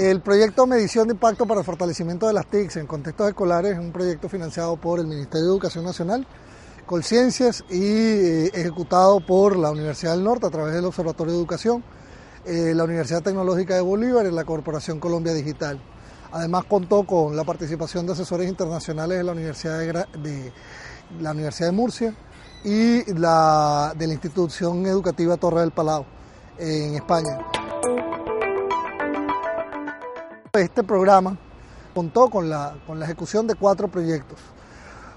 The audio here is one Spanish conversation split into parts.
El proyecto Medición de Impacto para el Fortalecimiento de las TICs en Contextos Escolares es un proyecto financiado por el Ministerio de Educación Nacional, Colciencias y eh, ejecutado por la Universidad del Norte a través del Observatorio de Educación, eh, la Universidad Tecnológica de Bolívar y la Corporación Colombia Digital. Además contó con la participación de asesores internacionales de la Universidad de, la Universidad de Murcia y de la institución educativa Torre del Palau en España. Este programa contó con la, con la ejecución de cuatro proyectos.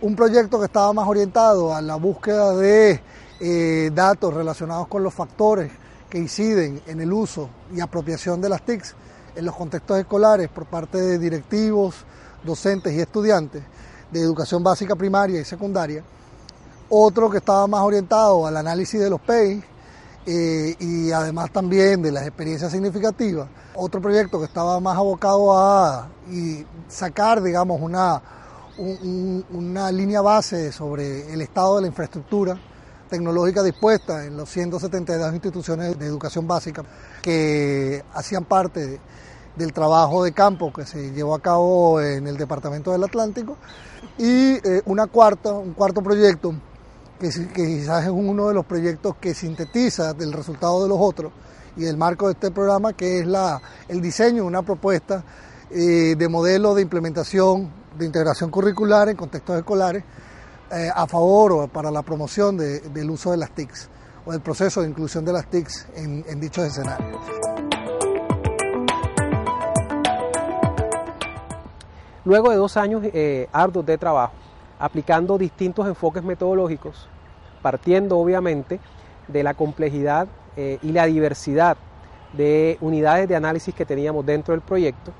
Un proyecto que estaba más orientado a la búsqueda de eh, datos relacionados con los factores que inciden en el uso y apropiación de las TICs en los contextos escolares por parte de directivos, docentes y estudiantes de educación básica primaria y secundaria. Otro que estaba más orientado al análisis de los PEI eh, y además también de las experiencias significativas. Otro proyecto que estaba más abocado a sacar, digamos, una, una línea base sobre el estado de la infraestructura tecnológica dispuesta en los 172 instituciones de educación básica que hacían parte del trabajo de campo que se llevó a cabo en el Departamento del Atlántico y eh, una cuarta, un cuarto proyecto que, quizás es uno de los proyectos que sintetiza del resultado de los otros y el marco de este programa, que es la, el diseño de una propuesta eh, de modelo de implementación de integración curricular en contextos escolares eh, a favor o para la promoción del uso de las TICs o del proceso de inclusión de las TICs en, dichos escenarios. Luego de dos años eh, arduos de trabajo, aplicando distintos enfoques metodológicos, partiendo obviamente de la complejidad eh, y la diversidad de unidades de análisis que teníamos dentro del proyecto,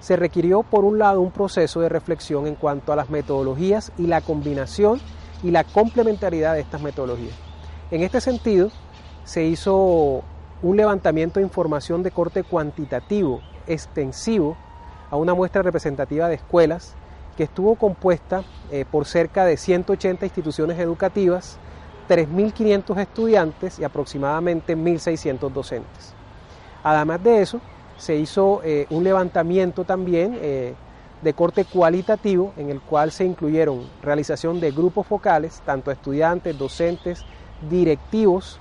se requirió por un lado un proceso de reflexión en cuanto a las metodologías y la combinación y la complementariedad de estas metodologías. En este sentido, se hizo un levantamiento de información de corte cuantitativo, extensivo, a una muestra representativa de escuelas que estuvo compuesta eh, por cerca de 180 instituciones educativas, 3.500 estudiantes y aproximadamente 1.600 docentes. Además de eso, se hizo eh, un levantamiento también eh, de corte cualitativo en el cual se incluyeron realización de grupos focales, tanto estudiantes, docentes, directivos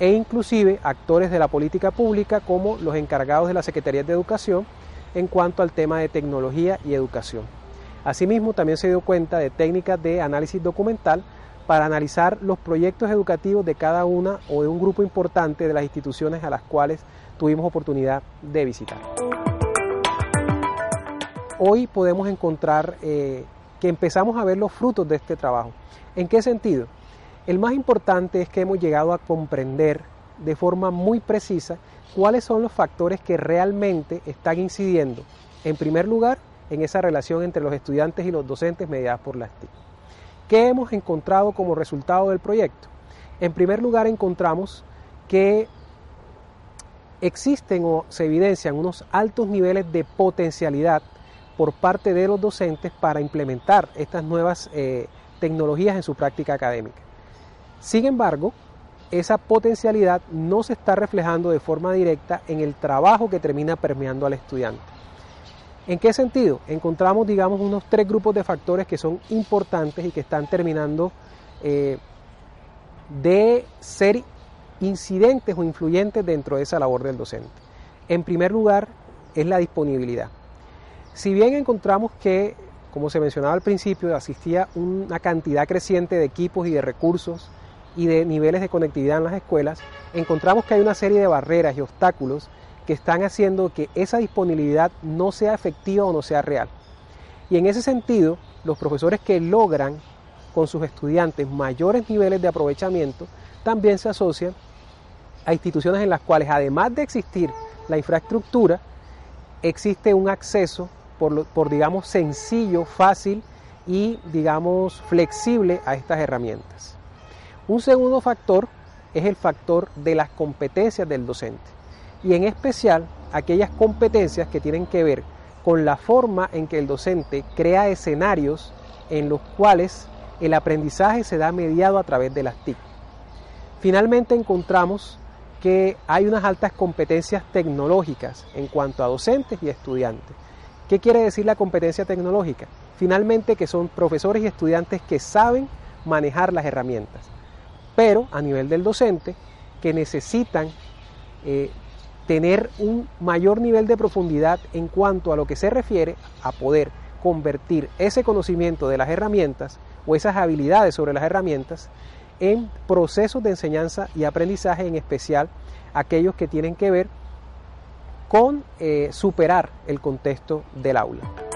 e inclusive actores de la política pública como los encargados de la Secretaría de Educación en cuanto al tema de tecnología y educación. Asimismo, también se dio cuenta de técnicas de análisis documental para analizar los proyectos educativos de cada una o de un grupo importante de las instituciones a las cuales tuvimos oportunidad de visitar. Hoy podemos encontrar eh, que empezamos a ver los frutos de este trabajo. ¿En qué sentido? El más importante es que hemos llegado a comprender de forma muy precisa cuáles son los factores que realmente están incidiendo, en primer lugar, en esa relación entre los estudiantes y los docentes mediadas por las TIC. ¿Qué hemos encontrado como resultado del proyecto? En primer lugar, encontramos que existen o se evidencian unos altos niveles de potencialidad por parte de los docentes para implementar estas nuevas eh, tecnologías en su práctica académica. Sin embargo, esa potencialidad no se está reflejando de forma directa en el trabajo que termina permeando al estudiante. ¿En qué sentido? Encontramos, digamos, unos tres grupos de factores que son importantes y que están terminando eh, de ser incidentes o influyentes dentro de esa labor del docente. En primer lugar, es la disponibilidad. Si bien encontramos que, como se mencionaba al principio, asistía una cantidad creciente de equipos y de recursos y de niveles de conectividad en las escuelas, encontramos que hay una serie de barreras y obstáculos que están haciendo que esa disponibilidad no sea efectiva o no sea real. Y en ese sentido, los profesores que logran con sus estudiantes mayores niveles de aprovechamiento también se asocian a instituciones en las cuales, además de existir la infraestructura, existe un acceso por, digamos, sencillo, fácil y, digamos, flexible a estas herramientas. Un segundo factor es el factor de las competencias del docente y en especial aquellas competencias que tienen que ver con la forma en que el docente crea escenarios en los cuales el aprendizaje se da mediado a través de las TIC. Finalmente encontramos que hay unas altas competencias tecnológicas en cuanto a docentes y estudiantes. ¿Qué quiere decir la competencia tecnológica? Finalmente que son profesores y estudiantes que saben manejar las herramientas, pero a nivel del docente que necesitan eh, tener un mayor nivel de profundidad en cuanto a lo que se refiere a poder convertir ese conocimiento de las herramientas o esas habilidades sobre las herramientas en procesos de enseñanza y aprendizaje, en especial aquellos que tienen que ver con eh, superar el contexto del aula.